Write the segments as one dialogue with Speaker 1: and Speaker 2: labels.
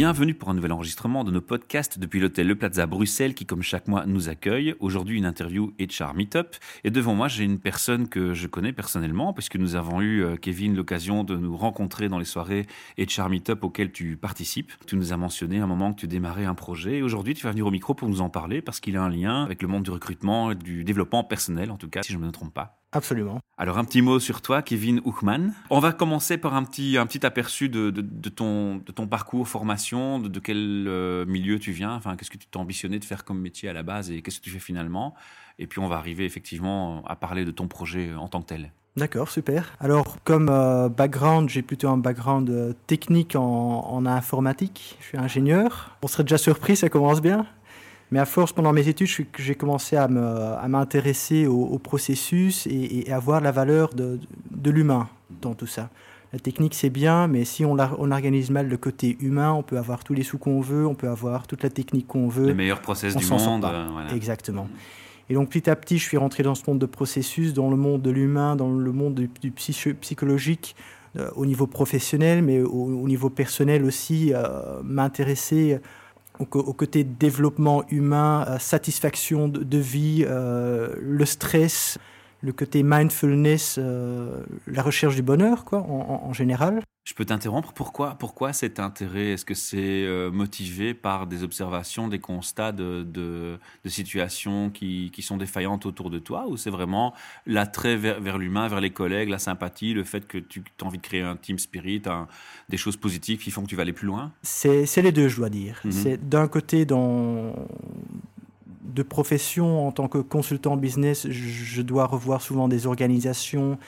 Speaker 1: Bienvenue pour un nouvel enregistrement de nos podcasts depuis l'hôtel Le Plaza Bruxelles qui, comme chaque mois, nous accueille. Aujourd'hui, une interview HR Meetup. Et devant moi, j'ai une personne que je connais personnellement puisque nous avons eu, euh, Kevin, l'occasion de nous rencontrer dans les soirées HR Meetup auxquelles tu participes. Tu nous as mentionné un moment que tu démarrais un projet. Et aujourd'hui, tu vas venir au micro pour nous en parler parce qu'il a un lien avec le monde du recrutement et du développement personnel, en tout cas, si je ne me trompe pas.
Speaker 2: Absolument.
Speaker 1: Alors un petit mot sur toi, Kevin Hochman. On va commencer par un petit, un petit aperçu de, de, de ton, de ton parcours, formation, de, de quel euh, milieu tu viens, enfin qu'est-ce que tu t'es ambitionné de faire comme métier à la base et qu'est-ce que tu fais finalement? Et puis on va arriver effectivement à parler de ton projet en tant que tel.
Speaker 2: D'accord, super. Alors, comme euh, background, j'ai plutôt un background euh, technique en, en informatique. Je suis ingénieur. On serait déjà surpris, ça commence bien. Mais à force, pendant mes études, j'ai commencé à m'intéresser au, au processus et, et à voir la valeur de, de l'humain dans tout ça. La technique, c'est bien, mais si on, on organise mal le côté humain, on peut avoir tous les sous qu'on veut, on peut avoir toute la technique qu'on veut.
Speaker 1: Les meilleurs process du monde. euh, voilà.
Speaker 2: Exactement. Et donc petit à petit, je suis rentré dans ce monde de processus, dans le monde de l'humain, dans le monde du, du psycho- psychologique, euh, au niveau professionnel, mais au, au niveau personnel aussi, euh, m'intéresser co- au côté développement humain, euh, satisfaction de, de vie, euh, le stress, le côté mindfulness, euh, la recherche du bonheur, quoi, en- général.
Speaker 1: Je peux t'interrompre Pourquoi, pourquoi cet intérêt? Est-ce que c'est euh, motivé par des observations, des constats de, de, de situations qui, qui sont défaillantes autour de toi? Ou c'est vraiment l'attrait vers, vers l'humain, vers les collègues, la sympathie, le fait que tu as envie de créer un team spirit, un- des choses positives qui font que tu vas aller plus loin?
Speaker 2: C'est c'est les deux, je dois dire.
Speaker 1: Mhm.
Speaker 2: C'est d'un côté dans de profession en tant que consultant business, je, dois revoir souvent des organisations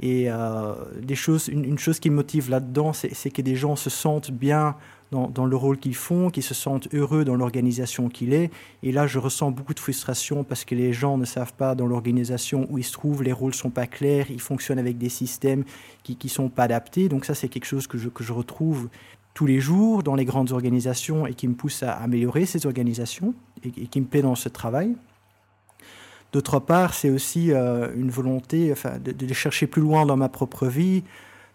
Speaker 2: et euh, des choses. Une, chose qui me motive là-dedans, c'est que des gens se sentent bien dans, le rôle qu'ils font, qu'ils se sentent heureux dans l'organisation qu'il est. Et là, je ressens beaucoup de frustration parce que les gens ne savent pas dans l'organisation où ils se trouvent, les rôles sont pas clairs, ils fonctionnent avec des systèmes qui qui sont pas adaptés. Donc ça, c'est quelque chose que je retrouve tous les jours dans les grandes organisations et qui me pousse à améliorer ces organisations et, qui me plaît dans ce travail. D'autre part, c'est aussi euh, une volonté de, de chercher plus loin dans ma propre vie,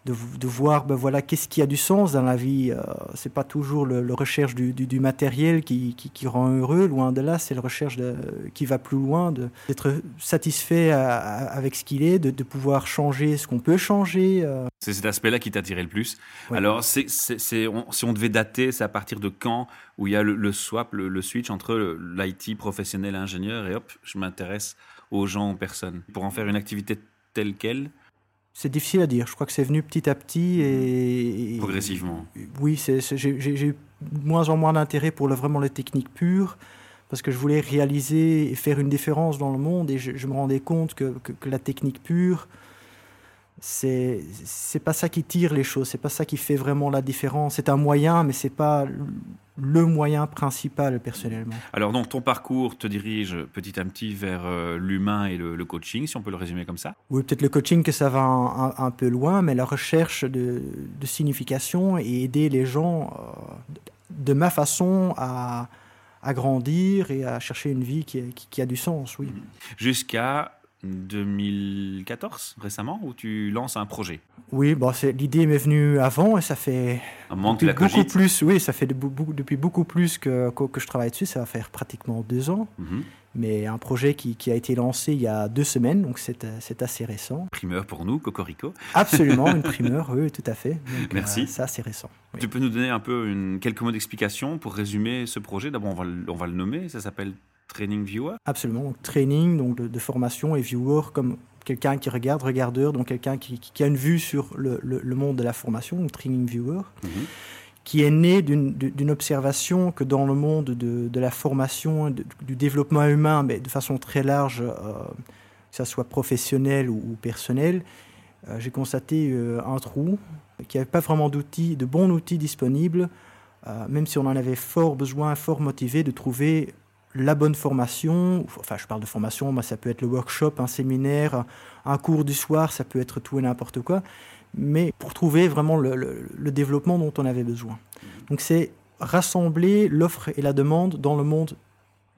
Speaker 2: de, de voir ben voilà, qu'est-ce qui a du sens dans la vie. Euh, c'est pas toujours le, le recherche du, du, du matériel qui, qui, qui rend heureux, loin de là, c'est le recherche de, qui va plus loin, d'être satisfait à- à- avec ce qu'il est, de, de pouvoir changer ce qu'on peut changer. euh.
Speaker 1: C'est cet aspect-là qui t'attirait le plus.
Speaker 2: Ouais.
Speaker 1: Alors, c'est, si on devait dater, c'est à partir de quand où il y a le, le swap, le, le switch entre l'IT professionnel ingénieur et hop, je m'intéresse aux gens, aux personnes. Pour en faire une activité telle qu'elle,
Speaker 2: C'est difficile à dire. Je crois que c'est venu petit à petit et. et-
Speaker 1: progressivement.
Speaker 2: Oui, j'ai eu moins en moins d'intérêt pour le, vraiment les techniques pures, parce que je voulais réaliser et faire une différence dans le monde, et je, je me rendais compte que, que- que la technique pure, c'est c'est pas ça qui tire les choses, c'est pas ça qui fait vraiment la différence. C'est un moyen, mais c'est pas le moyen principal personnellement.
Speaker 1: Alors, donc, ton parcours te dirige petit à petit vers euh, l'humain et le, le coaching, si on peut le résumer comme ça.
Speaker 2: Oui, peut-être le coaching que ça va un, un- un peu loin, mais la recherche de, de signification et aider les gens euh, de ma façon à, à grandir et à chercher une vie qui, qui- qui a du sens, oui.
Speaker 1: Jusqu'à 2014, récemment, où tu lances un projet.
Speaker 2: Oui, bon, l'idée m'est venue avant et ça fait
Speaker 1: Un
Speaker 2: depuis
Speaker 1: la
Speaker 2: beaucoup plus, oui, ça fait de- beaucoup- depuis beaucoup plus que, que, que je travaille dessus, ça va faire pratiquement deux ans,
Speaker 1: Mhm.
Speaker 2: mais un projet qui, qui a été lancé il y a deux semaines, donc c'est assez récent.
Speaker 1: Primeur pour nous, Cocorico.
Speaker 2: Absolument, une primeur, oui, tout à fait. Donc,
Speaker 1: Merci.
Speaker 2: euh, c'est assez récent. oui.
Speaker 1: Tu peux nous donner un peu une, quelques mots d'explication pour résumer ce projet? D'abord, on va, on va le nommer, ça s'appelle Training Viewer?
Speaker 2: Absolument. Donc, training, donc de, de formation et viewer comme quelqu'un qui regarde, regardeur, donc quelqu'un qui, a une vue sur le, le- le monde de la formation, donc training viewer,
Speaker 1: Mhm.
Speaker 2: qui est né d'une observation que dans le monde de, de la formation, de- du développement humain, mais de façon très large, euh, que ça soit professionnel ou, ou personnel, euh, j'ai constaté euh, un trou, qu'il n'y avait pas vraiment d'outils, de bons outils disponibles, euh, même si on en avait fort besoin, fort motivé de trouver la bonne formation, enfin je parle de formation, moi, ça peut être le workshop, un séminaire, un cours du soir, ça peut être tout et n'importe quoi, mais pour trouver vraiment le, le- développement dont on avait besoin. Donc c'est rassembler l'offre et la demande dans le monde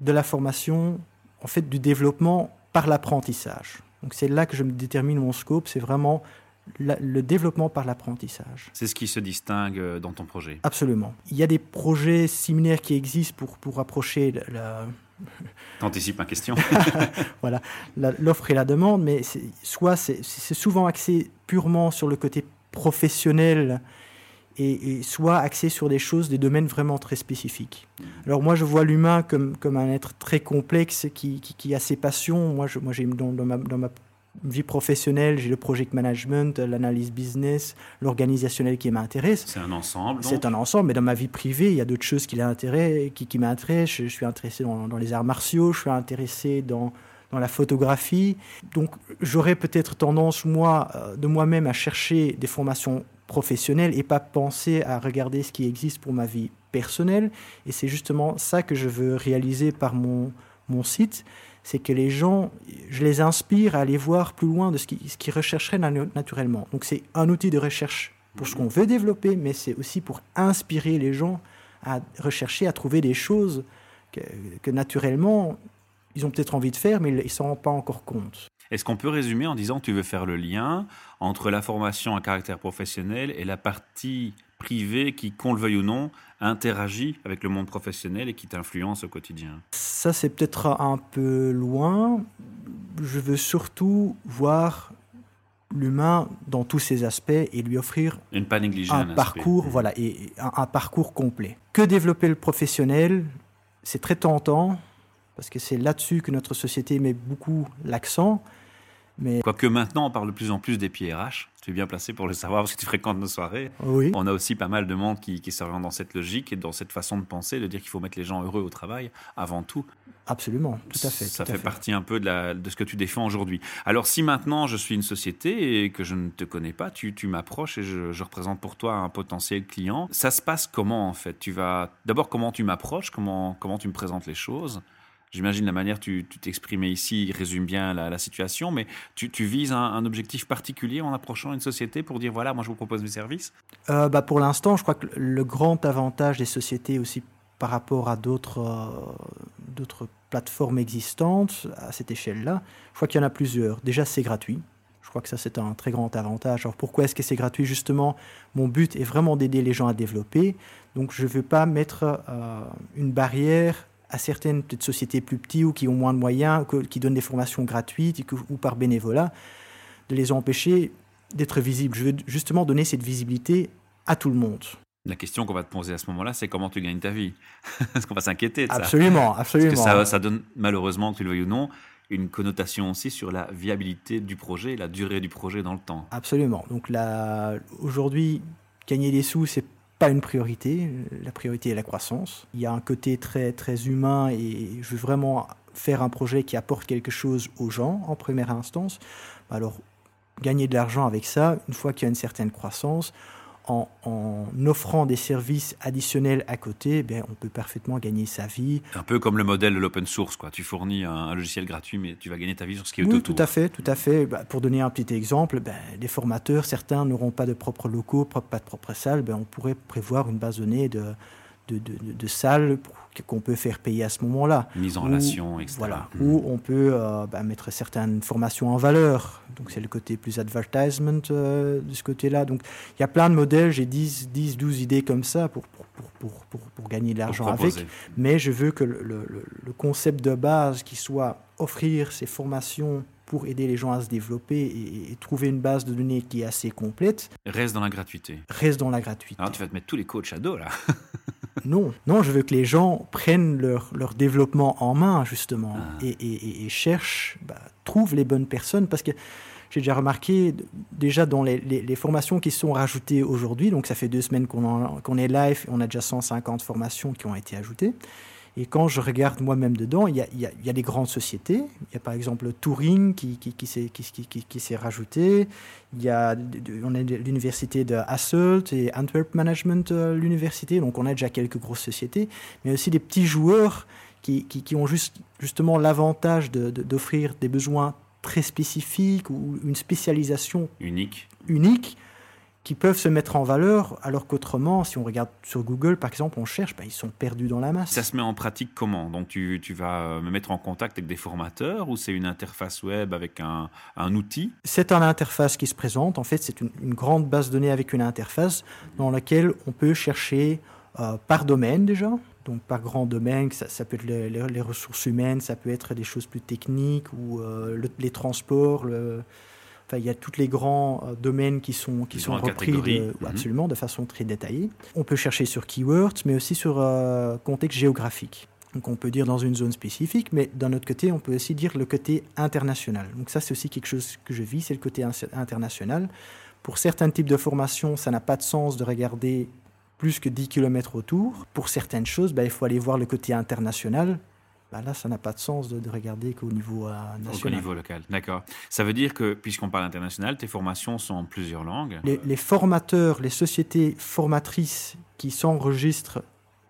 Speaker 2: de la formation, en fait, du développement par l'apprentissage. Donc c'est là que je me détermine mon scope, c'est vraiment le développement par l'apprentissage.
Speaker 1: C'est ce qui se distingue euh, dans ton projet
Speaker 2: Absolument. Il y a des projets similaires qui existent pour, pour approcher la...
Speaker 1: T'anticipes ma question.
Speaker 2: voilà, l'offre et la demande, mais soit c'est souvent axé purement sur le côté professionnel et, soit axé sur des choses, des domaines vraiment très spécifiques. Alors moi, je vois l'humain comme, comme un être très complexe qui, qui, a ses passions. Moi, je, moi j'ai dans, dans, ma, dans ma vie professionnelle, j'ai le project management, l'analyse business, l'organisationnel qui m'intéresse.
Speaker 1: C'est un ensemble.
Speaker 2: C'est un ensemble, mais dans ma vie privée, il y a d'autres choses qui, qui, qui m'intéressent. Je, suis intéressé dans, dans, les arts martiaux, je suis intéressé dans, dans la photographie. Donc j'aurais peut-être tendance, moi, euh, de moi-même, à chercher des formations professionnelles et pas penser à regarder ce qui existe pour ma vie personnelle. Et c'est justement ça que je veux réaliser par mon, mon site c'est que les gens, je les inspire à aller voir plus loin de ce qu'ils rechercheraient naturellement. Donc c'est un outil de recherche pour ce qu'on veut développer, mais c'est aussi pour inspirer les gens à rechercher, à trouver des choses que, que naturellement, ils ont peut-être envie de faire, mais ils ne s'en rendent pas encore compte.
Speaker 1: Est-ce qu'on peut résumer en disant que tu veux faire le lien entre la formation à caractère professionnel et la partie privée qui, qu'on le veuille ou non, interagit avec le monde professionnel et qui t'influence au quotidien?
Speaker 2: Ça, c'est peut-être un peu loin. Je veux surtout voir l'humain dans tous ses aspects et lui offrir
Speaker 1: pas
Speaker 2: un, parcours, voilà, et un, parcours complet. Que développer le professionnel, c'est très tentant parce que c'est là-dessus que notre société met beaucoup l'accent.
Speaker 1: Mais... Quoique maintenant, on parle de plus en plus des PRH. Tu es bien placé pour le savoir parce que tu fréquentes nos soirées.
Speaker 2: Oui.
Speaker 1: On a aussi pas mal de monde qui, qui s'oriente dans cette logique et dans cette façon de penser, de dire qu'il faut mettre les gens heureux au travail avant tout.
Speaker 2: Absolument, tout à fait.
Speaker 1: Ça
Speaker 2: fait,
Speaker 1: partie un peu de, la, de, ce que tu défends aujourd'hui. Alors si maintenant je suis une société et que je ne te connais pas, tu, tu m'approches et je, je, représente pour toi un potentiel client, ça se passe comment en fait? Tu vas d'abord comment tu m'approches, comment, comment tu me présentes les choses? J'imagine la manière tu t'exprimais ici résume bien la, situation, mais tu, vises un, objectif particulier en approchant une société pour dire voilà, moi je vous propose mes services?
Speaker 2: Euh, bah Pour l'instant, je crois que le grand avantage des sociétés aussi par rapport à d'autres euh, plateformes existantes à cette échelle-là, je crois qu'il y en a plusieurs. Déjà, c'est gratuit. Je crois que ça, c'est un très grand avantage. Alors pourquoi est-ce que c'est gratuit? Justement, mon but est vraiment d'aider les gens à développer. Donc je ne veux pas mettre euh, une barrière à certaines sociétés plus petites ou qui ont moins de moyens, qui donnent des formations gratuites ou par bénévolat, de les empêcher d'être visibles. Je veux justement donner cette visibilité à tout le monde.
Speaker 1: La question qu'on va te poser à ce moment-là, c'est comment tu gagnes ta vie? Est-ce qu'on va s'inquiéter de ça
Speaker 2: Absolument, absolument.
Speaker 1: Parce que ça, ça donne malheureusement, que tu le veuilles ou non, une connotation aussi sur la viabilité du projet, la durée du projet dans le temps.
Speaker 2: Absolument. Donc là, aujourd'hui, gagner des sous, c'est pas une priorité. La priorité est la croissance. Il y a un côté très, très humain et je veux vraiment faire un projet qui apporte quelque chose aux gens en première instance. Alors, gagner de l'argent avec ça, une fois qu'il y a une certaine croissance, en, offrant des services additionnels à côté, ben, on peut parfaitement gagner sa vie.
Speaker 1: Un peu comme le modèle de l'open source, quoi. Tu fournis un, logiciel gratuit, mais tu vas gagner ta vie sur ce qui est
Speaker 2: oui,
Speaker 1: autour.
Speaker 2: tout à fait, tout à fait. Bah, pour donner un petit exemple, ben, les formateurs, certains n'auront pas de propres locaux, pas de propre salle. Ben, on pourrait prévoir une base de données de, de, de, salles qu'on peut faire payer à ce moment-là.
Speaker 1: Mise en relation, etc.
Speaker 2: Voilà, mmh. Où on peut euh, bah, mettre certaines formations en valeur. Donc c'est le côté plus advertisement euh, de ce côté-là. Donc il y a plein de modèles, j'ai 10, 10, 12 idées comme ça pour, pour, pour, pour gagner de l'argent avec. Mais je veux que le, le, le, concept de base qui soit offrir ces formations pour aider les gens à se développer et, trouver une base de données qui est assez complète.
Speaker 1: Reste dans la gratuité.
Speaker 2: Reste dans la gratuité.
Speaker 1: Alors tu vas te mettre tous les coachs à dos là.
Speaker 2: non, non, je veux que les gens prennent leur, leur développement en main justement ah. et, et, cherchent, bah, trouvent les bonnes personnes parce que j'ai déjà remarqué déjà dans les, les, formations qui sont rajoutées aujourd'hui, donc ça fait deux semaines qu'on qu'on est live, on a déjà 150 formations qui ont été ajoutées. Et quand je regarde moi-même dedans, il y, a, il, y a, des grandes sociétés. Il y a par exemple Turing qui, qui, qui s'est qui, rajouté. Il y a, on a l'université de Hasselt et Antwerp Management, euh, l'université. Donc on a déjà quelques grosses sociétés, mais aussi des petits joueurs qui, ont juste, justement l'avantage d'offrir des besoins très spécifiques ou une spécialisation
Speaker 1: unique.
Speaker 2: unique qui peuvent se mettre en valeur, alors qu'autrement, si on regarde sur Google, par exemple, on cherche, ben, ils sont perdus dans la masse.
Speaker 1: Ça se met en pratique comment? Donc tu, tu, vas me mettre en contact avec des formateurs ou c'est une interface web avec un, un outil?
Speaker 2: C'est une interface qui se présente. En fait, c'est une, une, grande base de données avec une interface dans laquelle on peut chercher euh, par domaine déjà. Donc par grand domaine, ça, ça peut être les, les, les, ressources humaines, ça peut être des choses plus techniques ou euh, le, les transports, le, Enfin, il y a tous les grands euh, domaines qui sont, qui sont repris de,
Speaker 1: Mhm.
Speaker 2: mmh. absolument de façon très détaillée. On peut chercher sur keywords, mais aussi sur euh, contexte géographique. Donc on peut dire dans une zone spécifique, mais d'un autre côté, on peut aussi dire le côté international. Donc ça, c'est aussi quelque chose que je vis, c'est le côté international. Pour certains types de formations, ça n'a pas de sens de regarder plus que 10 km autour. Pour certaines choses, ben, il faut aller voir le côté international bah là, ça n'a pas de sens de, de regarder qu'au niveau euh, national.
Speaker 1: Au niveau local, d'accord. Ça veut dire que, puisqu'on parle international, tes formations sont en plusieurs langues
Speaker 2: les, les formateurs, les sociétés formatrices qui s'enregistrent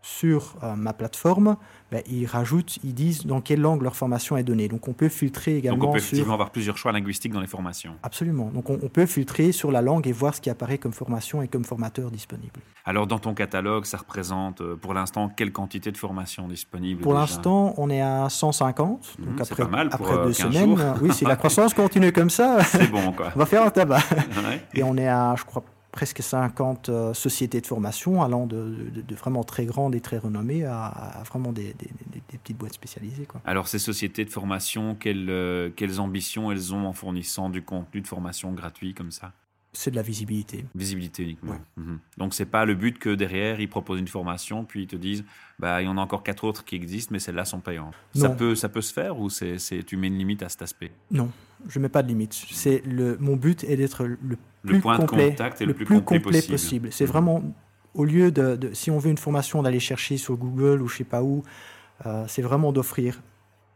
Speaker 2: sur euh, ma plateforme, ben, ils rajoutent, ils disent dans quelle langue leur formation est donnée. Donc on peut filtrer également
Speaker 1: Donc on peut effectivement
Speaker 2: sur...
Speaker 1: avoir plusieurs choix linguistiques dans les formations.
Speaker 2: Absolument. Donc on, on, peut filtrer sur la langue et voir ce qui apparaît comme formation et comme formateur disponible.
Speaker 1: Alors dans ton catalogue, ça représente euh, pour l'instant quelle quantité de formations disponibles
Speaker 2: Pour l'instant, on est à 150.
Speaker 1: Mmh,
Speaker 2: donc après,
Speaker 1: pas mal pour,
Speaker 2: après deux
Speaker 1: euh,
Speaker 2: semaines,
Speaker 1: jours.
Speaker 2: oui, si la croissance continue comme ça,
Speaker 1: c'est bon quoi.
Speaker 2: on va faire un tabac.
Speaker 1: Ouais.
Speaker 2: Et on est à, je crois, presque 50 euh, sociétés de formation, allant de, de, de, vraiment très grandes et très renommées à, à vraiment des, des, des, petites boîtes spécialisées. Quoi.
Speaker 1: Alors, ces sociétés de formation, quelles, euh, quelles ambitions elles ont en fournissant du contenu de formation gratuit comme ça?
Speaker 2: C'est de la visibilité.
Speaker 1: Visibilité uniquement. Ouais. Mmh. Donc, c'est pas le but que derrière, ils proposent une formation, puis ils te disent, bah, il y en a encore quatre autres qui existent, mais celles-là sont payantes. Ça peut, ça peut se faire ou c'est, tu mets une limite à cet aspect?
Speaker 2: Non, je mets pas de limite. C'est le, mon but est d'être le plus
Speaker 1: le point
Speaker 2: complet,
Speaker 1: de contact est le,
Speaker 2: le
Speaker 1: plus,
Speaker 2: plus
Speaker 1: complet,
Speaker 2: complet
Speaker 1: possible.
Speaker 2: possible. C'est mmh. vraiment, au lieu de, de, si on veut une formation, d'aller chercher sur Google ou je sais pas où, euh, c'est vraiment d'offrir.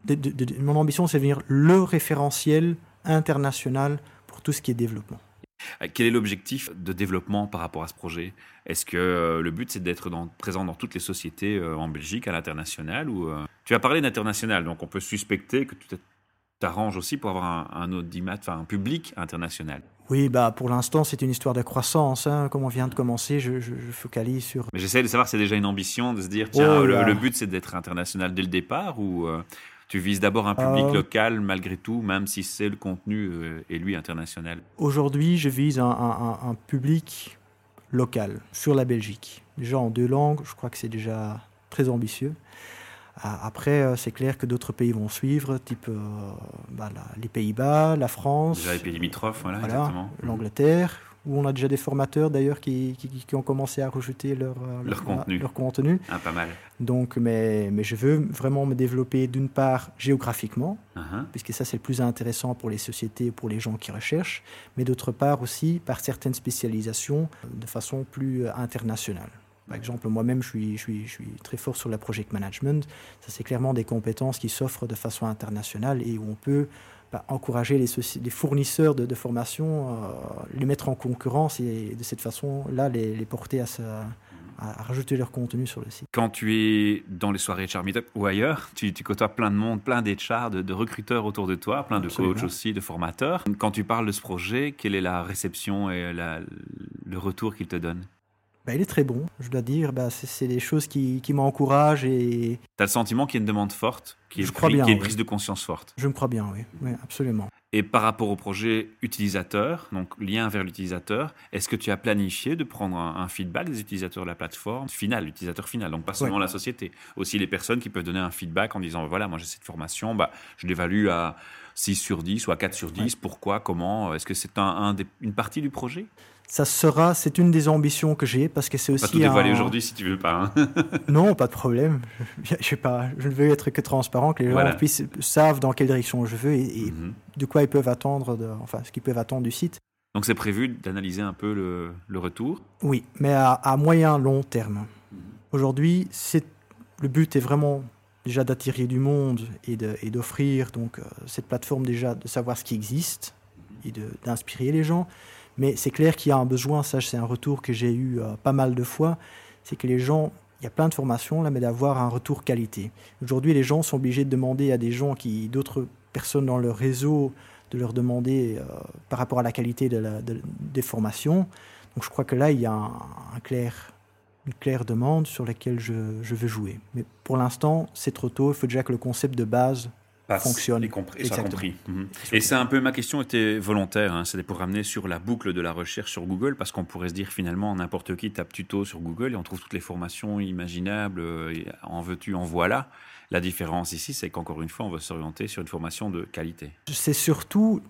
Speaker 2: De, de, mon ambition, c'est de devenir le référentiel international pour tout ce qui est développement.
Speaker 1: Quel est l'objectif de développement par rapport à ce projet? Est-ce que euh, le but c'est d'être dans, présent dans toutes les sociétés euh, en Belgique, à l'international ou euh... Tu as parlé d'international, donc on peut suspecter que tu t'arranges aussi pour avoir un, un audimat, enfin un public international.
Speaker 2: Oui, bah pour l'instant c'est une histoire de croissance. Hein. Comme on vient de commencer, je, je, je focalise sur.
Speaker 1: Mais j'essaie de savoir si c'est déjà une ambition de se dire tiens
Speaker 2: Oh
Speaker 1: le,
Speaker 2: là.
Speaker 1: le, but c'est d'être international dès le départ ou euh, tu vises d'abord un public
Speaker 2: Euh.
Speaker 1: local malgré tout, même si c'est le contenu euh, est lui international?
Speaker 2: Aujourd'hui, je vise un, un, un, public local sur la Belgique. Déjà en deux langues, je crois que c'est déjà très ambitieux. Après, euh, c'est clair que d'autres pays vont suivre, type euh, bah, la, les Pays-Bas, la France.
Speaker 1: Déjà les pays limitrophes, voilà,
Speaker 2: voilà
Speaker 1: exactement.
Speaker 2: L'Angleterre, où on a déjà des formateurs d'ailleurs qui, qui, qui, ont commencé à rajouter leur,
Speaker 1: leur,
Speaker 2: leur
Speaker 1: contenu.
Speaker 2: Leur contenu.
Speaker 1: Ah, pas mal.
Speaker 2: Donc, mais, mais je veux vraiment me développer d'une part géographiquement,
Speaker 1: uh -huh.
Speaker 2: puisque ça c'est le plus intéressant pour les sociétés, pour les gens qui recherchent, mais d'autre part aussi par certaines spécialisations de façon plus internationale. Par exemple, moi-même, je suis, je, suis, je suis très fort sur le project management. Ça, c'est clairement des compétences qui s'offrent de façon internationale et où on peut bah, encourager les, les, fournisseurs de, de formation, euh, les mettre en concurrence et de cette façon-là, les, les, porter à, rajouter leur contenu sur le site.
Speaker 1: Quand tu es dans les soirées Char Meetup ou ailleurs, tu, tu, côtoies plein de monde, plein d'HR, de, de, recruteurs autour de toi, plein de
Speaker 2: Absolument.
Speaker 1: coachs aussi, de formateurs. Quand tu parles de ce projet, quelle est la réception et la, le retour qu'ils te donnent?
Speaker 2: Bah, il est très bon, je dois dire. Bah, c'est des choses qui, qui m'encouragent. Et...
Speaker 1: Tu as le sentiment qu'il y a une demande forte, qu'il y,
Speaker 2: je crois bien,
Speaker 1: qu y a une
Speaker 2: oui.
Speaker 1: prise de conscience forte
Speaker 2: Je me crois bien, oui, oui absolument.
Speaker 1: Et par rapport au projet utilisateur, donc lien vers l'utilisateur, est-ce que tu as planifié de prendre un, un, feedback des utilisateurs de la plateforme final, l'utilisateur final, donc pas seulement
Speaker 2: ouais.
Speaker 1: la société, aussi les personnes qui peuvent donner un feedback en disant voilà, moi j'ai cette formation, bah, je l'évalue à 6 sur 10 ou à 4 sur 10, ouais. pourquoi, comment Est-ce que c'est un, un des, une partie du projet?
Speaker 2: Ça sera, c'est une des ambitions que j'ai parce que c'est aussi.
Speaker 1: Pas tout dévoiler
Speaker 2: un...
Speaker 1: aujourd'hui si tu veux pas. Hein.
Speaker 2: non, pas de problème. Je, pas, ne veux être que transparent, que les
Speaker 1: voilà.
Speaker 2: gens puissent savent dans quelle direction je veux et, et
Speaker 1: mm -hmm.
Speaker 2: de quoi ils peuvent attendre, de, enfin ce qu'ils peuvent attendre du site.
Speaker 1: Donc c'est prévu d'analyser un peu le, le, retour?
Speaker 2: Oui, mais à, à moyen long terme. Mm -hmm. Aujourd'hui, c'est le but est vraiment déjà d'attirer du monde et d'offrir donc euh, cette plateforme déjà de savoir ce qui existe et d'inspirer les gens. Mais c'est clair qu'il y a un besoin, ça c'est un retour que j'ai eu euh, pas mal de fois, c'est que les gens, il y a plein de formations là, mais d'avoir un retour qualité. Aujourd'hui, les gens sont obligés de demander à des gens qui, d'autres personnes dans leur réseau, de leur demander euh, par rapport à la qualité de la, de, des formations. Donc je crois que là, il y a un, clair, une claire demande sur laquelle je, je veux jouer. Mais pour l'instant, c'est trop tôt. Il faut déjà que le concept de base fonctionne.
Speaker 1: Et, compris, compris. Mhm. Et c'est un peu ma question était volontaire, hein, c'était pour ramener sur la boucle de la recherche sur Google, parce qu'on pourrait se dire finalement n'importe qui tape tuto sur Google et on trouve toutes les formations imaginables, euh, en veux-tu, en voilà. La différence ici, c'est qu'encore une fois, on veut s'orienter sur une formation de qualité.
Speaker 2: C'est surtout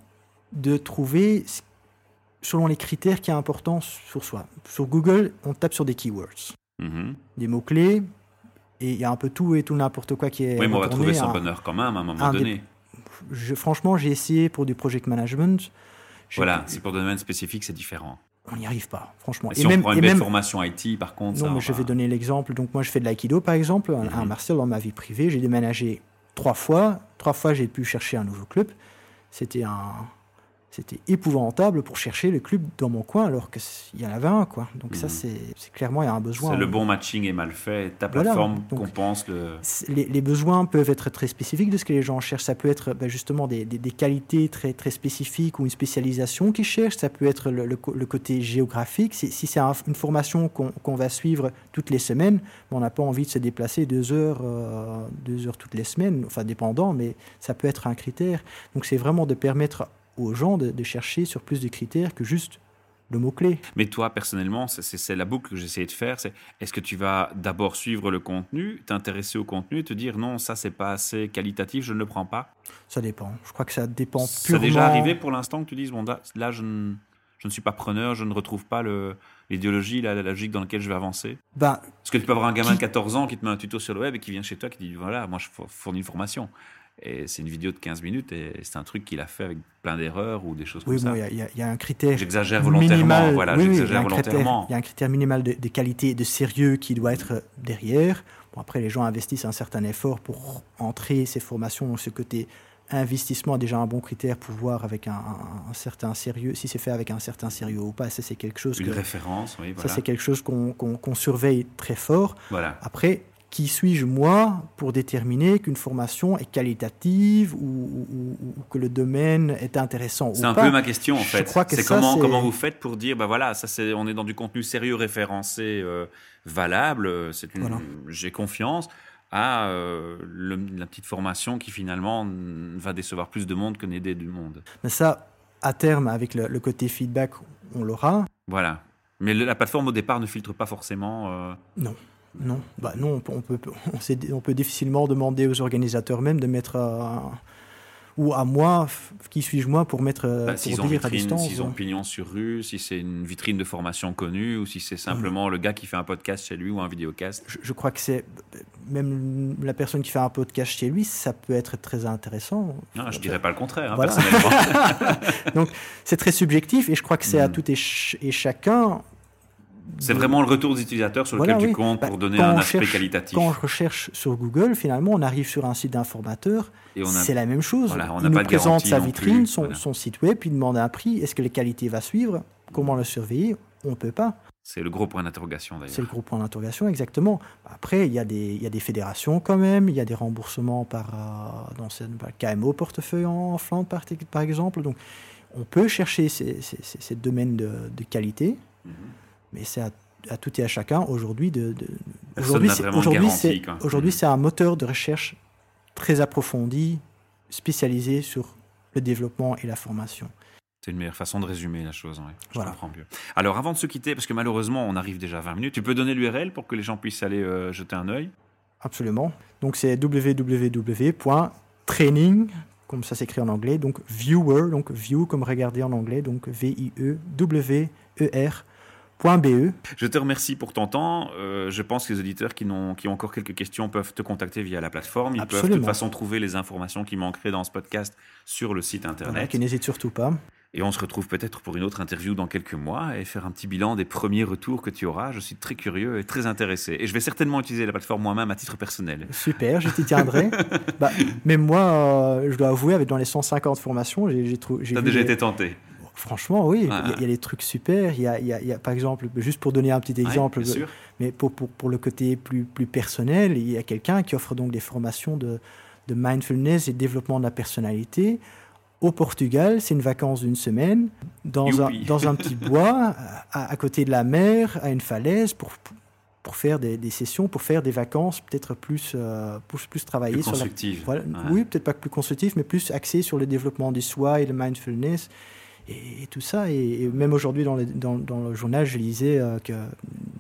Speaker 2: de trouver, selon les critères qui est important sur soi. Sur Google, on tape sur des keywords, mhm. des mots-clés, et il y a un peu tout et tout n'importe quoi qui est.
Speaker 1: Oui, mais on va trouver son bonheur quand même à un moment donné.
Speaker 2: Je, franchement, j'ai essayé pour du project management.
Speaker 1: Voilà, c'est pour des domaines spécifiques, c'est différent.
Speaker 2: On n'y arrive pas, franchement.
Speaker 1: Et si on prend une belle formation IT, par contre.
Speaker 2: Non, mais je vais donner l'exemple. Donc, moi, je fais de l'aïkido, par exemple, un mhm. martial dans ma vie privée. J'ai déménagé trois fois. Trois fois, j'ai pu chercher un nouveau club. C'était un, c'était épouvantable pour chercher le club dans mon coin alors qu'il y en avait un. Quoi. Donc ça, mhm. c'est clairement, il y a un besoin.
Speaker 1: Le bon matching est mal fait, ta plateforme compense le...
Speaker 2: Les, besoins peuvent être très spécifiques de ce que les gens cherchent. Ça peut être ben, justement des, des, qualités très, très spécifiques ou une spécialisation qu'ils cherchent. Ça peut être le, le, côté géographique. Si, si c'est une formation qu'on va suivre toutes les semaines, on n'a pas envie de se déplacer deux heures, euh, deux heures toutes les semaines, enfin dépendant, mais ça peut être un critère. Donc c'est vraiment de permettre aux gens de, chercher sur plus de critères que juste le mot-clé.
Speaker 1: Mais toi, personnellement, c'est la boucle que j'essayais de faire. C'est est-ce que tu vas d'abord suivre le contenu, t'intéresser au contenu et te dire non, ça c'est pas assez qualitatif, je ne le prends pas?
Speaker 2: Ça dépend. Je crois que ça dépend
Speaker 1: purement... Ça déjà arrivé pour l'instant que tu dises bon, là, je, ne, je ne suis pas preneur, je ne retrouve pas l'idéologie, la, la, logique dans laquelle je vais avancer?
Speaker 2: Ben,
Speaker 1: Parce que tu peux avoir un gamin de 14 ans qui te met un tuto sur le web et qui vient chez toi qui dit voilà, moi je fournis une formation. Et c'est une vidéo de 15 minutes et c'est un truc qu'il a fait avec plein d'erreurs ou des choses comme ça.
Speaker 2: Oui, il y, a un critère.
Speaker 1: J'exagère volontairement. voilà, j'exagère volontairement.
Speaker 2: Il y a un critère minimal de, qualité et de sérieux qui doit être derrière. Bon, après, les gens investissent un certain effort pour entrer ces formations. Ce côté investissement est déjà un bon critère pour voir avec un, certain sérieux, si c'est fait avec un certain sérieux ou pas. Ça, c'est quelque chose.
Speaker 1: Une référence, oui.
Speaker 2: Voilà. Ça, c'est quelque chose qu'on surveille très fort.
Speaker 1: Voilà.
Speaker 2: Après, qui suis-je moi pour déterminer qu'une formation est qualitative ou, que le domaine est intéressant
Speaker 1: C'est un peu ma question en fait. C'est comment, comment vous faites pour dire, bah voilà, ça c'est, on est dans du contenu sérieux, référencé, euh, valable, c'est une, j'ai confiance à euh, la petite formation qui finalement va décevoir plus de monde que n'aider du monde.
Speaker 2: Mais ça, à terme, avec le, côté feedback, on l'aura.
Speaker 1: Voilà. Mais la plateforme au départ ne filtre pas forcément.
Speaker 2: Euh, non. Non, bah non, on peut, on, peut, difficilement demander aux organisateurs même de mettre ou à moi, qui suis-je moi pour mettre
Speaker 1: bah, pour dire à distance S'ils ont pignon sur rue, si c'est une vitrine de formation connue, ou si c'est simplement le gars qui fait un podcast chez lui ou un vidéocast.
Speaker 2: Je, crois que c'est même la personne qui fait un podcast chez lui, ça peut être très intéressant.
Speaker 1: Non, je dirais pas le contraire, hein, personnellement.
Speaker 2: Donc c'est très subjectif et je crois que c'est à hmm. tout et, et chacun
Speaker 1: c'est vraiment le retour des utilisateurs sur lequel tu comptes pour bah, donner un aspect qualitatif.
Speaker 2: Quand on recherche sur Google, finalement, on arrive sur un site d'informateur. C'est la même chose. on il nous présente sa vitrine, son, site web, puis il demande un prix. Est-ce que les qualités va suivre? Comment le surveiller? On ne peut pas.
Speaker 1: C'est le gros point d'interrogation d'ailleurs.
Speaker 2: C'est le gros point d'interrogation, exactement. Après, il y, a des, il y a des fédérations quand même, il y a des remboursements par, euh, dans cette, KMO portefeuille en Flandre par, par, exemple. Donc, on peut chercher ces, ces, domaines de, qualité. Mhm. Mais c'est à, tout et à chacun aujourd'hui de. aujourd'hui, c'est, aujourd'hui, c'est, un moteur de recherche très approfondi, spécialisé sur le développement et la formation.
Speaker 1: C'est une meilleure façon de résumer la chose. Je comprends mieux. Alors, avant de se quitter, parce que malheureusement, on arrive déjà à 20 minutes, tu peux donner l'URL pour que les gens puissent aller euh, jeter un œil?
Speaker 2: Absolument. Donc, c'est www.training, comme ça s'écrit en anglais, donc viewer, donc view comme regarder en anglais, donc V-I-E-W-E-R
Speaker 1: BE. Je te remercie pour ton temps. Euh, je pense que les auditeurs qui, ont, qui ont encore quelques questions peuvent te contacter via la plateforme. Ils peuvent de toute façon trouver les informations qui manqueraient dans ce podcast sur le site internet.
Speaker 2: qui n'hésite surtout pas.
Speaker 1: Et on se retrouve peut-être pour une autre interview dans quelques mois et faire un petit bilan des premiers retours que tu auras. Je suis très curieux et très intéressé. Et je vais certainement utiliser la plateforme moi-même à titre personnel.
Speaker 2: Super, je t'y tiendrai. bah, même moi, euh, je dois avouer, avec dans les 150 formations, j'ai trouvé.
Speaker 1: Tu as déjà été tenté
Speaker 2: Franchement, oui, il y, a des trucs super. Il y y a, par exemple, juste pour donner un petit exemple, mais pour, pour, pour, le côté plus, plus personnel, il y a quelqu'un qui offre donc des formations de, de mindfulness et développement de la personnalité. Au Portugal, c'est une vacance d'une semaine, dans un, dans un, petit bois, à, côté de la mer, à une falaise, pour, pour faire des, sessions, pour faire des vacances peut-être plus, euh, plus, plus travailler
Speaker 1: plus
Speaker 2: sur. Voilà, Oui, peut-être pas plus constructives, mais plus axées sur le développement du soi et le mindfulness et, tout ça. Et, même aujourd'hui, dans, dans, dans, le journal, je lisais euh, que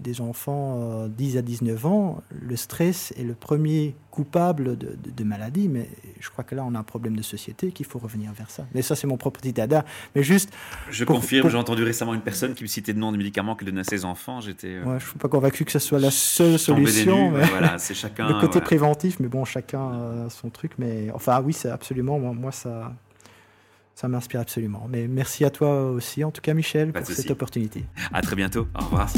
Speaker 2: des enfants 10 euh, à 19 ans, le stress est le premier coupable de, de, maladie. Mais je crois que là, on a un problème de société qu'il faut revenir vers ça. Mais ça, c'est mon propre petit dada. Mais juste.
Speaker 1: Je confirme, j'ai entendu récemment une personne qui me citait le nom de médicaments qu'elle donnait à ses enfants. J'étais.
Speaker 2: Euh, ouais, je ne suis pas convaincu que ce soit la seule solution.
Speaker 1: mais... voilà, c'est chacun.
Speaker 2: le côté préventif, mais bon, chacun a son truc. Mais enfin, oui, c'est absolument. moi ça ça m'inspire absolument. Mais merci à toi aussi, en tout cas, Michel, pour cette opportunité.
Speaker 1: À très bientôt. Au revoir.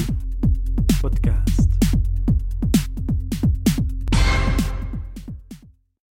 Speaker 2: Podcast.